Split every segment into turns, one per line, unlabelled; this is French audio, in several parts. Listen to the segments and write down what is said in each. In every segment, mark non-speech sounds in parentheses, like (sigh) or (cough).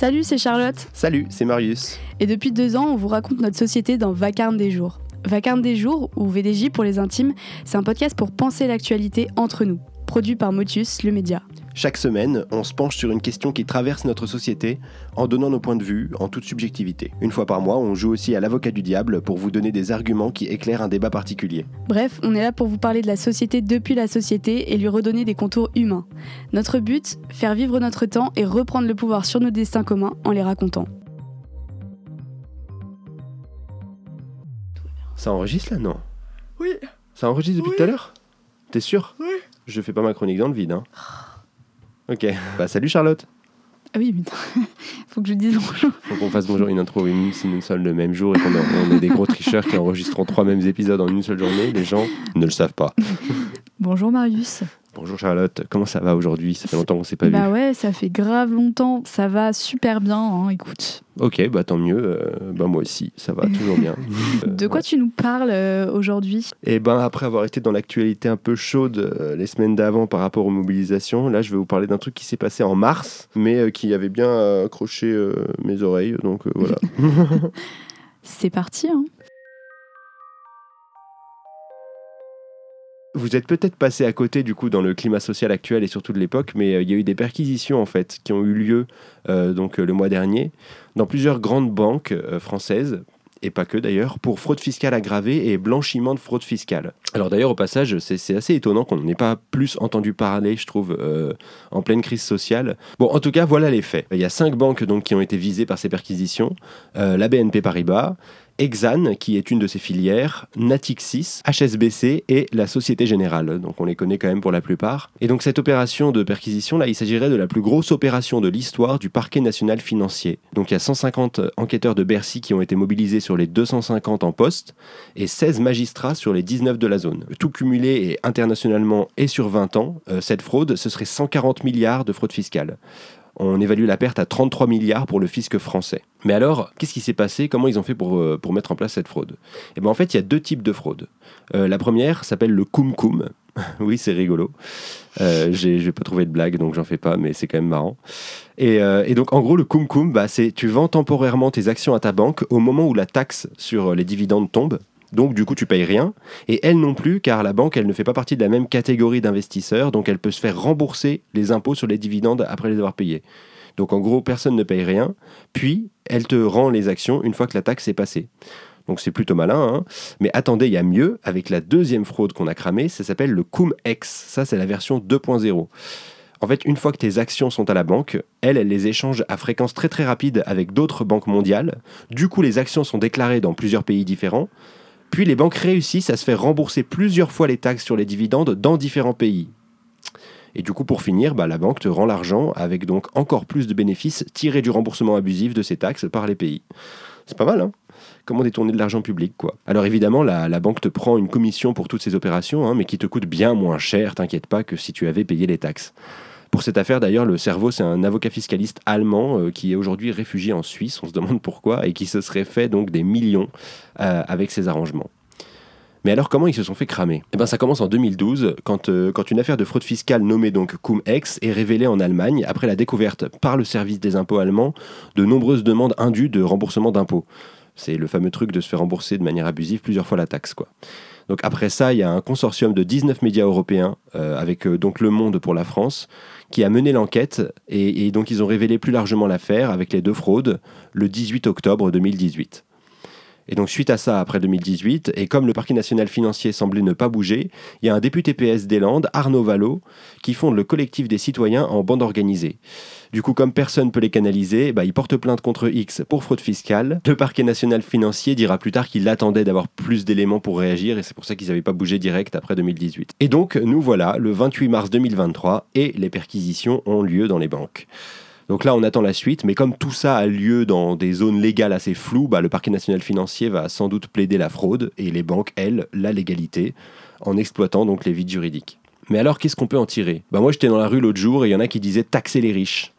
Salut, c'est Charlotte.
Salut, c'est Marius.
Et depuis deux ans, on vous raconte notre société dans Vacarme des jours. Vacarme des jours, ou VDJ pour les intimes, c'est un podcast pour penser l'actualité entre nous, produit par Motus, le média.
Chaque semaine, on se penche sur une question qui traverse notre société en donnant nos points de vue en toute subjectivité. Une fois par mois, on joue aussi à l'avocat du diable pour vous donner des arguments qui éclairent un débat particulier.
Bref, on est là pour vous parler de la société depuis la société et lui redonner des contours humains. Notre but, faire vivre notre temps et reprendre le pouvoir sur nos destins communs en les racontant.
Ça enregistre là, non?
Oui.
Ça enregistre depuis
Oui.
tout à l'heure? T'es sûr?
Oui.
Je fais pas ma chronique dans le vide, hein. Ok. Bah salut Charlotte.
Ah oui, putain. (laughs) Faut que je dise bonjour.
Faut qu'on fasse bonjour une intro une si nous sommes le même jour et qu'on a- on est des gros tricheurs qui enregistrent trois mêmes épisodes en une seule journée. Les gens ne le savent pas. (laughs)
Bonjour Marius.
Bonjour Charlotte, comment ça va aujourd'hui? Ça fait longtemps qu'on s'est pas
bah
vu.
ouais, ça fait grave longtemps. Ça va super bien, hein, écoute.
Ok, bah tant mieux. euh, bah moi aussi, ça va toujours bien. (laughs) Euh,
De quoi tu nous parles euh, aujourd'hui?
Et ben après avoir été dans l'actualité un peu chaude euh, les semaines d'avant par rapport aux mobilisations, là je vais vous parler d'un truc qui s'est passé en mars, mais qui avait bien accroché mes oreilles. Donc voilà. (laughs) (laughs)
C'est parti, hein.
Vous êtes peut-être passé à côté du coup dans le climat social actuel et surtout de l'époque, mais euh, il y a eu des perquisitions en fait qui ont eu lieu euh, donc euh, le mois dernier dans plusieurs grandes banques françaises et pas que d'ailleurs, pour fraude fiscale aggravée et blanchiment de fraude fiscale. Alors d'ailleurs, au passage, c'est assez étonnant qu'on n'en ait pas plus entendu parler, je trouve, en pleine crise sociale. Bon, en tout cas, voilà les faits. Il y a cinq banques donc, qui ont été visées par ces perquisitions. La BNP Paribas, Exane, qui est une de ses filières, Natixis, HSBC et la Société Générale. Donc on les connaît quand même pour la plupart. Et donc cette opération de perquisition, là, il s'agirait de la plus grosse opération de l'histoire du parquet national financier. Donc il y a 150 enquêteurs de Bercy qui ont été mobilisés sur les 250 en poste et 16 magistrats sur les 19 de la zone. Tout cumulé et internationalement et sur 20 ans, euh, cette fraude, ce serait 140 milliards de fraude fiscale. On évalue la perte à 33 milliards pour le fisc français. Mais alors, qu'est-ce qui s'est passé? Comment ils ont fait pour, euh, pour mettre en place cette fraude? Eh bien, en fait, il y a deux types de fraude. Euh, la première s'appelle le cum cum. (laughs) oui, c'est rigolo. Euh, j'ai- je vais pas trouver de blague, donc j'en fais pas, mais c'est quand même marrant. Et, euh, et donc, en gros, le cum cum, bah, c'est tu vends temporairement tes actions à ta banque au moment où la taxe sur les dividendes tombe. Donc, du coup, tu payes rien. Et elle non plus, car la banque, elle ne fait pas partie de la même catégorie d'investisseurs, donc elle peut se faire rembourser les impôts sur les dividendes après les avoir payés. Donc, en gros, personne ne paye rien. Puis, elle te rend les actions une fois que la taxe est passée. Donc, c'est plutôt malin. hein. Mais attendez, il y a mieux. Avec la deuxième fraude qu'on a cramée, ça s'appelle le cum-ex. Ça, c'est la version 2.0. En fait, une fois que tes actions sont à la banque, elle, elle les échange à fréquence très très rapide avec d'autres banques mondiales. Du coup, les actions sont déclarées dans plusieurs pays différents. Puis les banques réussissent à se faire rembourser plusieurs fois les taxes sur les dividendes dans différents pays. Et du coup, pour finir, bah, la banque te rend l'argent avec donc encore plus de bénéfices tirés du remboursement abusif de ces taxes par les pays. C'est pas mal, hein? Comment détourner de l'argent public, quoi? Alors évidemment, la, banque te prend une commission pour toutes ces opérations, hein, mais qui te coûte bien moins cher, t'inquiète pas, que si tu avais payé les taxes. Pour cette affaire, d'ailleurs, le cerveau, c'est un avocat fiscaliste allemand euh, qui est aujourd'hui réfugié en Suisse, on se demande pourquoi, et qui se serait fait donc des millions euh, avec ces arrangements. Mais alors, comment ils se sont fait cramer? Eh ben, ça commence en 2012, quand, euh, quand une affaire de fraude fiscale nommée donc Cum-Ex est révélée en Allemagne après la découverte par le service des impôts allemand de nombreuses demandes indues de remboursement d'impôts. C'est le fameux truc de se faire rembourser de manière abusive plusieurs fois la taxe, quoi. Donc après ça, il y a un consortium de 19 médias européens, euh, avec euh, Le Monde pour la France, qui a mené l'enquête, et, et donc ils ont révélé plus largement l'affaire avec les deux fraudes le 18 octobre 2018. Et donc suite à ça, après 2018, et comme le parquet national financier semblait ne pas bouger, il y a un député PS des Landes, Arnaud Vallot, qui fonde le collectif des citoyens en bande organisée. Du coup, comme personne ne peut les canaliser, bah, il porte plainte contre X pour fraude fiscale. Le parquet national financier dira plus tard qu'il attendait d'avoir plus d'éléments pour réagir, et c'est pour ça qu'ils n'avaient pas bougé direct après 2018. Et donc, nous voilà, le 28 mars 2023, et les perquisitions ont lieu dans les banques. Donc là, on attend la suite, mais comme tout ça a lieu dans des zones légales assez floues, bah, le parquet national financier va sans doute plaider la fraude et les banques, elles, la légalité, en exploitant donc les vides juridiques. Mais alors, qu'est-ce qu'on peut en tirer? Bah Moi, j'étais dans la rue l'autre jour et il y en a qui disaient taxer les riches.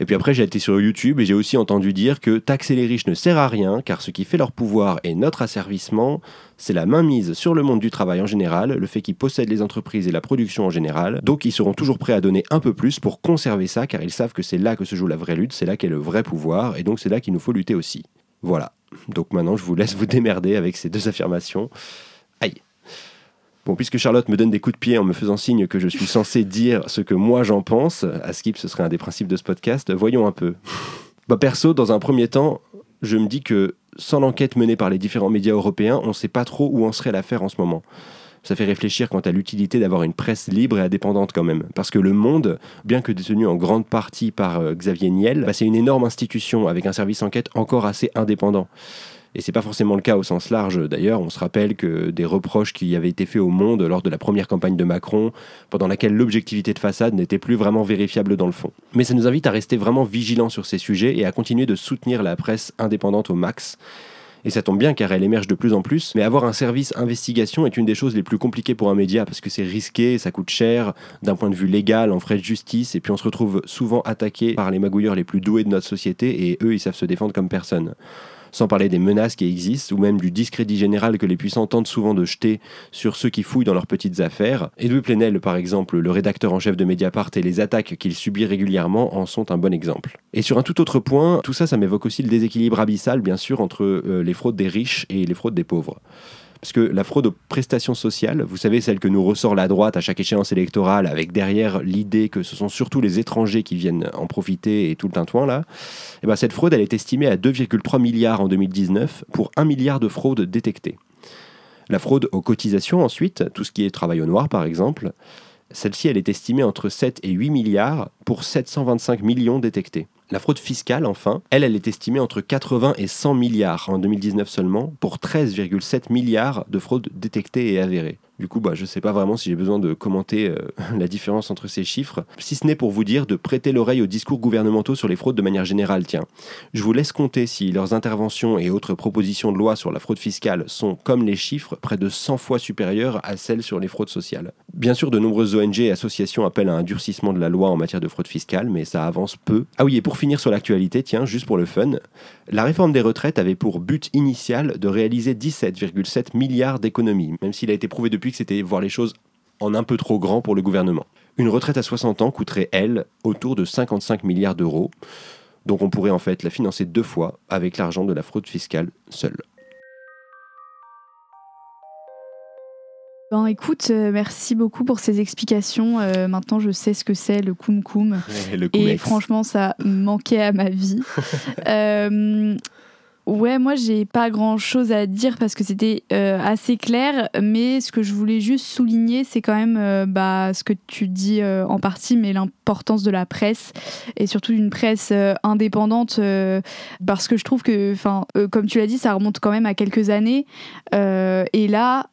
Et puis après, j'ai été sur YouTube et j'ai aussi entendu dire que taxer les riches ne sert à rien, car ce qui fait leur pouvoir et notre asservissement, c'est la mainmise sur le monde du travail en général, le fait qu'ils possèdent les entreprises et la production en général. Donc ils seront toujours prêts à donner un peu plus pour conserver ça, car ils savent que c'est là que se joue la vraie lutte, c'est là qu'est le vrai pouvoir, et donc c'est là qu'il nous faut lutter aussi. Voilà. Donc maintenant, je vous laisse vous démerder avec ces deux affirmations. Aïe. Bon, puisque Charlotte me donne des coups de pied en me faisant signe que je suis censé dire ce que moi j'en pense, à Skip, ce serait un des principes de ce podcast, voyons un peu. Bah, perso, dans un premier temps, je me dis que sans l'enquête menée par les différents médias européens, on ne sait pas trop où en serait l'affaire en ce moment. Ça fait réfléchir quant à l'utilité d'avoir une presse libre et indépendante quand même. Parce que Le Monde, bien que détenu en grande partie par euh, Xavier Niel, bah, c'est une énorme institution avec un service enquête encore assez indépendant. Et c'est pas forcément le cas au sens large. D'ailleurs, on se rappelle que des reproches qui avaient été faits au Monde lors de la première campagne de Macron, pendant laquelle l'objectivité de façade n'était plus vraiment vérifiable dans le fond. Mais ça nous invite à rester vraiment vigilants sur ces sujets et à continuer de soutenir la presse indépendante au max. Et ça tombe bien car elle émerge de plus en plus. Mais avoir un service investigation est une des choses les plus compliquées pour un média parce que c'est risqué, ça coûte cher d'un point de vue légal, en frais de justice. Et puis on se retrouve souvent attaqué par les magouilleurs les plus doués de notre société et eux, ils savent se défendre comme personne sans parler des menaces qui existent ou même du discrédit général que les puissants tentent souvent de jeter sur ceux qui fouillent dans leurs petites affaires. Edoui Plenel, par exemple, le rédacteur en chef de Mediapart et les attaques qu'il subit régulièrement en sont un bon exemple. Et sur un tout autre point, tout ça, ça m'évoque aussi le déséquilibre abyssal, bien sûr, entre euh, les fraudes des riches et les fraudes des pauvres. Parce que la fraude aux prestations sociales, vous savez, celle que nous ressort la droite à chaque échéance électorale, avec derrière l'idée que ce sont surtout les étrangers qui viennent en profiter et tout le tintouin là, et eh ben cette fraude, elle est estimée à 2,3 milliards en 2019 pour 1 milliard de fraudes détectées. La fraude aux cotisations ensuite, tout ce qui est travail au noir par exemple, celle-ci, elle est estimée entre 7 et 8 milliards pour 725 millions détectés. La fraude fiscale, enfin, elle, elle est estimée entre 80 et 100 milliards en 2019 seulement, pour 13,7 milliards de fraudes détectées et avérées. Du coup, bah, je ne sais pas vraiment si j'ai besoin de commenter euh, (laughs) la différence entre ces chiffres, si ce n'est pour vous dire de prêter l'oreille aux discours gouvernementaux sur les fraudes de manière générale. Tiens, je vous laisse compter si leurs interventions et autres propositions de loi sur la fraude fiscale sont, comme les chiffres, près de 100 fois supérieures à celles sur les fraudes sociales. Bien sûr, de nombreuses ONG et associations appellent à un durcissement de la loi en matière de fraude fiscale, mais ça avance peu. Ah oui, et pour finir sur l'actualité, tiens, juste pour le fun, la réforme des retraites avait pour but initial de réaliser 17,7 milliards d'économies, même s'il a été prouvé depuis c'était voir les choses en un peu trop grand pour le gouvernement. Une retraite à 60 ans coûterait, elle, autour de 55 milliards d'euros. Donc on pourrait en fait la financer deux fois avec l'argent de la fraude fiscale seule.
Ben, écoute, euh, merci beaucoup pour ces explications. Euh, maintenant, je sais ce que c'est le koum (laughs) koum. Et franchement, ça manquait à ma vie. (laughs) euh, Ouais, moi j'ai pas grand chose à dire parce que c'était euh, assez clair, mais ce que je voulais juste souligner, c'est quand même euh, bah, ce que tu dis euh, en partie, mais l'importance de la presse et surtout d'une presse indépendante parce que je trouve que, enfin, comme tu l'as dit, ça remonte quand même à quelques années et là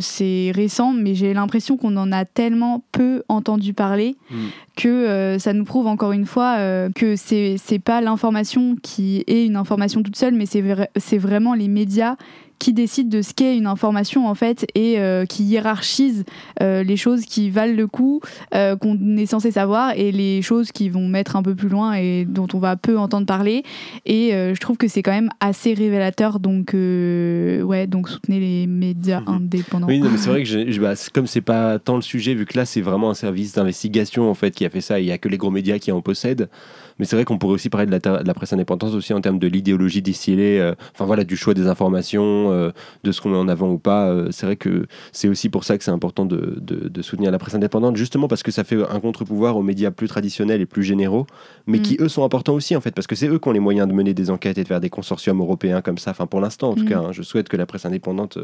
c'est récent, mais j'ai l'impression qu'on en a tellement peu entendu parler mm. que ça nous prouve encore une fois que c'est pas l'information qui est une information toute seule, mais c'est c'est vraiment les médias qui décident de ce qu'est une information en fait et euh, qui hiérarchisent euh, les choses qui valent le coup euh, qu'on est censé savoir et les choses qui vont mettre un peu plus loin et dont on va peu entendre parler. Et je trouve que c'est quand même assez révélateur donc ouais donc soutenez les médias mhm. indépendants.
Oui mais c'est vrai que je, bah, comme c'est pas tant le sujet vu que là c'est vraiment un service d'investigation en fait qui a fait ça. Il y a que les gros médias qui en possèdent mais c'est vrai qu'on pourrait aussi parler de la, de la, presse indépendante aussi en termes de l'idéologie distillée, euh, enfin voilà, du choix des informations, euh, de ce qu'on met en avant ou pas. Euh, c'est vrai que c'est aussi pour ça que c'est important de, de, soutenir la presse indépendante, justement parce que ça fait un contre-pouvoir aux médias plus traditionnels et plus généraux, mais qui mm. eux sont importants aussi en fait, parce que c'est eux qui ont les moyens de mener des enquêtes et de faire des consortiums européens comme ça. Enfin pour l'instant en tout mm. cas, hein, je souhaite que la presse indépendante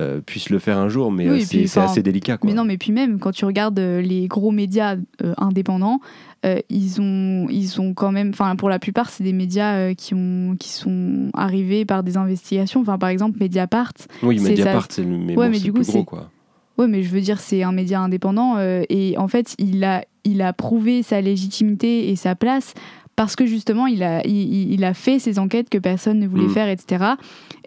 euh, puisse le faire un jour, mais euh, c'est assez délicat.
Mais non, mais puis même quand tu regardes euh, les gros médias indépendants, ils ont ils ont quand même, enfin pour la plupart, c'est des médias qui ont qui sont arrivés par des investigations. Enfin par exemple Mediapart.
Oui, Mediapart, c'est le mais, mais du coup, plus gros quoi.
Ouais, mais je veux dire, c'est un média indépendant et en fait, il a il a prouvé sa légitimité et sa place parce que justement il a, il, a fait ces enquêtes que personne ne voulait mm. faire, etc.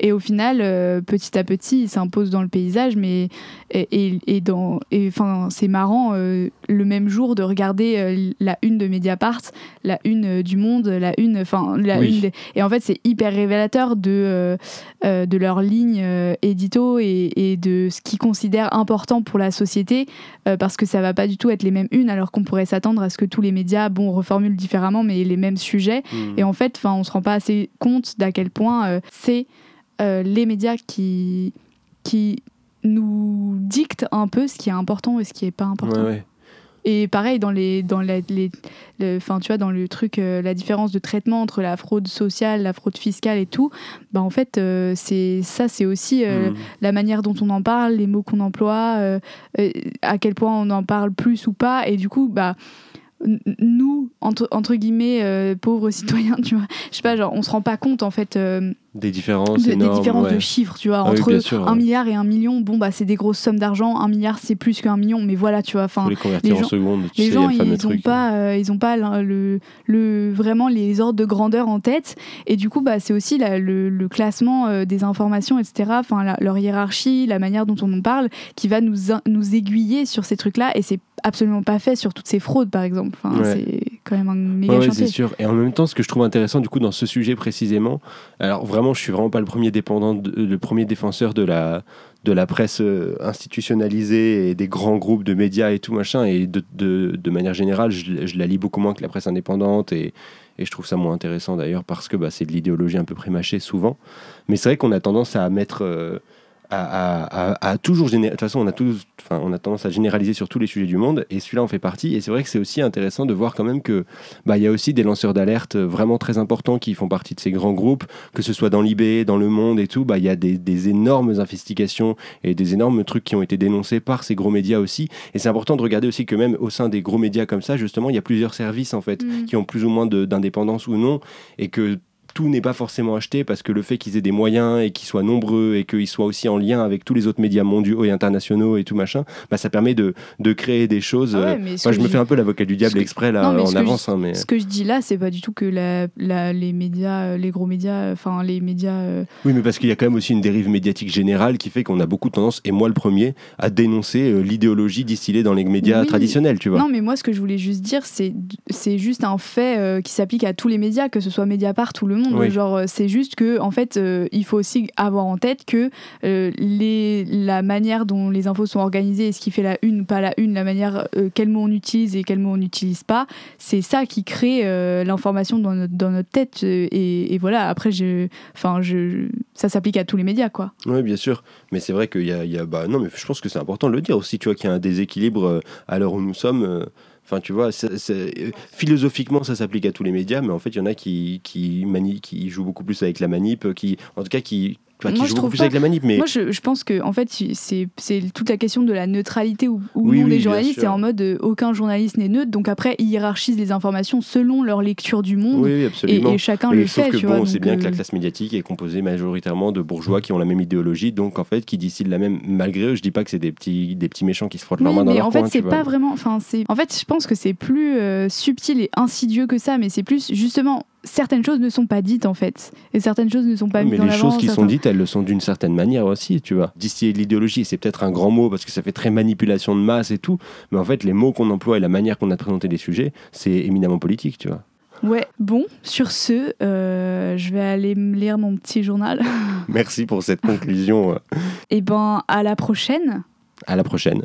Et au final, petit à petit, il s'impose dans le paysage, mais et, et, dans, enfin, c'est marrant le même jour de regarder la une de Mediapart, la une du Monde, la une, enfin la une, et en fait c'est hyper révélateur de de leur ligne édito et, et de ce qu'ils considèrent important pour la société, parce que ça va pas du tout être les mêmes unes, alors qu'on pourrait s'attendre à ce que tous les médias, bon, reformulent différemment, mais les mêmes sujets. Hmm. Et en fait, enfin, on se rend pas assez compte d'à quel point euh, c'est euh, les médias qui qui nous dictent un peu ce qui est important et ce qui est pas important. Et pareil dans les dans les, enfin tu vois dans le truc euh, la différence de traitement entre la fraude sociale, la fraude fiscale et tout, bah en fait c'est ça c'est aussi hmm. la manière dont on en parle, les mots qu'on emploie, à quel point on en parle plus ou pas et du coup bah nous, entre, entre guillemets, euh, pauvres (laughs) citoyens, tu vois, je sais pas, genre, on se rend pas compte, en fait, euh,
des différences de,
des différences de chiffres tu vois ah entre un milliard et un million bon bah c'est des grosses sommes d'argent un milliard c'est plus qu'un million mais voilà tu vois enfin
les, gens,
les gens ils ont pas euh, ils ont pas le, le, vraiment les ordres de grandeur en tête. Et du coup bah c'est aussi le, le, classement euh, des informations etc enfin leur hiérarchie la manière dont on en parle qui va nous nous aiguiller sur ces trucs là et c'est absolument pas fait sur toutes ces fraudes par exemple. Enfin, c'est quand même un méga
c'est sûr. Et en même temps ce que je trouve intéressant du coup dans ce sujet précisément alors vraiment je suis vraiment pas le premier dépendant, le premier défenseur de la, de la presse euh, institutionnalisée et des grands groupes de médias et tout machin. Et de, de, manière générale, je, la lis beaucoup moins que la presse indépendante et, et je trouve ça moins intéressant d'ailleurs parce que bah, c'est de l'idéologie un peu prémâchée souvent. Mais c'est vrai qu'on a tendance à mettre euh, à, toujours De toute façon, on a, tous, enfin, on a tendance à généraliser sur tous les sujets du monde, et celui-là en fait partie. Et c'est vrai que c'est aussi intéressant de voir quand même que bah, il y a aussi des lanceurs d'alerte vraiment très importants qui font partie de ces grands groupes, que ce soit dans l'IB, dans le monde et tout. Bah, il y a des, des, énormes investigations et des énormes trucs qui ont été dénoncés par ces gros médias aussi. Et c'est important de regarder aussi que même au sein des gros médias comme ça, justement, il y a plusieurs services en fait mm. qui ont plus ou moins d'indépendance ou non, et que tout n'est pas forcément acheté parce que le fait qu'ils aient des moyens et qu'ils soient nombreux et qu'ils soient aussi en lien avec tous les autres médias mondiaux et internationaux et tout machin, bah, ça permet de, de créer des choses. Ah moi, je me fais un peu l'avocat du diable exprès là en avance.
Hein,
mais...
Ce que je dis là, c'est pas du tout que la, les médias, euh, les gros médias, enfin les médias. Euh,
oui, mais parce qu'il y a quand même aussi une dérive médiatique générale qui fait qu'on a beaucoup de tendance, et moi le premier, à dénoncer euh, l'idéologie distillée dans les médias traditionnels, tu vois.
Non, mais moi, ce que je voulais juste dire, c'est c'est juste un fait qui s'applique à tous les médias, que ce soit Mediapart ou Le Monde. Genre, c'est juste que, en fait, euh, il faut aussi avoir en tête que euh, les, la manière dont les infos sont organisées et ce qui fait la une, pas la une, la manière, euh, quel mot on utilise et quel mot on n'utilise pas, c'est ça qui crée l'information dans notre, dans notre tête. Et, voilà, après, je, je, ça s'applique à tous les médias, quoi.
Oui, bien sûr. Mais c'est vrai qu'il y a, y a bah, non, mais je pense que c'est important de le dire aussi, tu vois, qu'il y a un déséquilibre à l'heure où nous sommes. Enfin, tu vois, philosophiquement, ça s'applique à tous les médias, mais en fait, il y en a qui, qui, jouent beaucoup plus avec la manip, qui, en tout cas, qui, moi, je avec la manip, mais...
Moi, je, je pense que en fait, c'est toute la question de la neutralité ou, non des journalistes. C'est en mode euh, aucun journaliste n'est neutre. Donc après, ils hiérarchisent les informations selon leur lecture du monde.
Oui, absolument.
Et, chacun le fait.
Que bon, c'est bien que la euh, classe médiatique est composée majoritairement de bourgeois qui ont la même idéologie, donc en fait, qui distillent la même. Malgré eux, je dis pas que c'est des petits, des petits méchants qui se frottent leurs mains dans leur
en fait, c'est pas vraiment. Enfin, c'est. En fait, je pense que c'est plus euh, subtil et insidieux que ça, mais c'est plus justement certaines choses ne sont pas dites en fait et certaines choses ne sont pas mises
en.
Mais
les choses qui sont dites, elles le sont d'une certaine manière aussi, tu vois. Distiller de l'idéologie, c'est peut-être un grand mot parce que ça fait très manipulation de masse et tout, mais en fait les mots qu'on emploie et la manière qu'on a présenté les sujets, c'est éminemment politique, tu vois.
Ouais, bon, sur ce, euh, je vais aller me lire mon petit journal. (laughs)
Merci pour cette conclusion.
et eh ben, à la prochaine.
À la prochaine.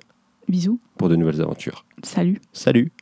Bisous.
Pour de nouvelles aventures.
Salut.
Salut.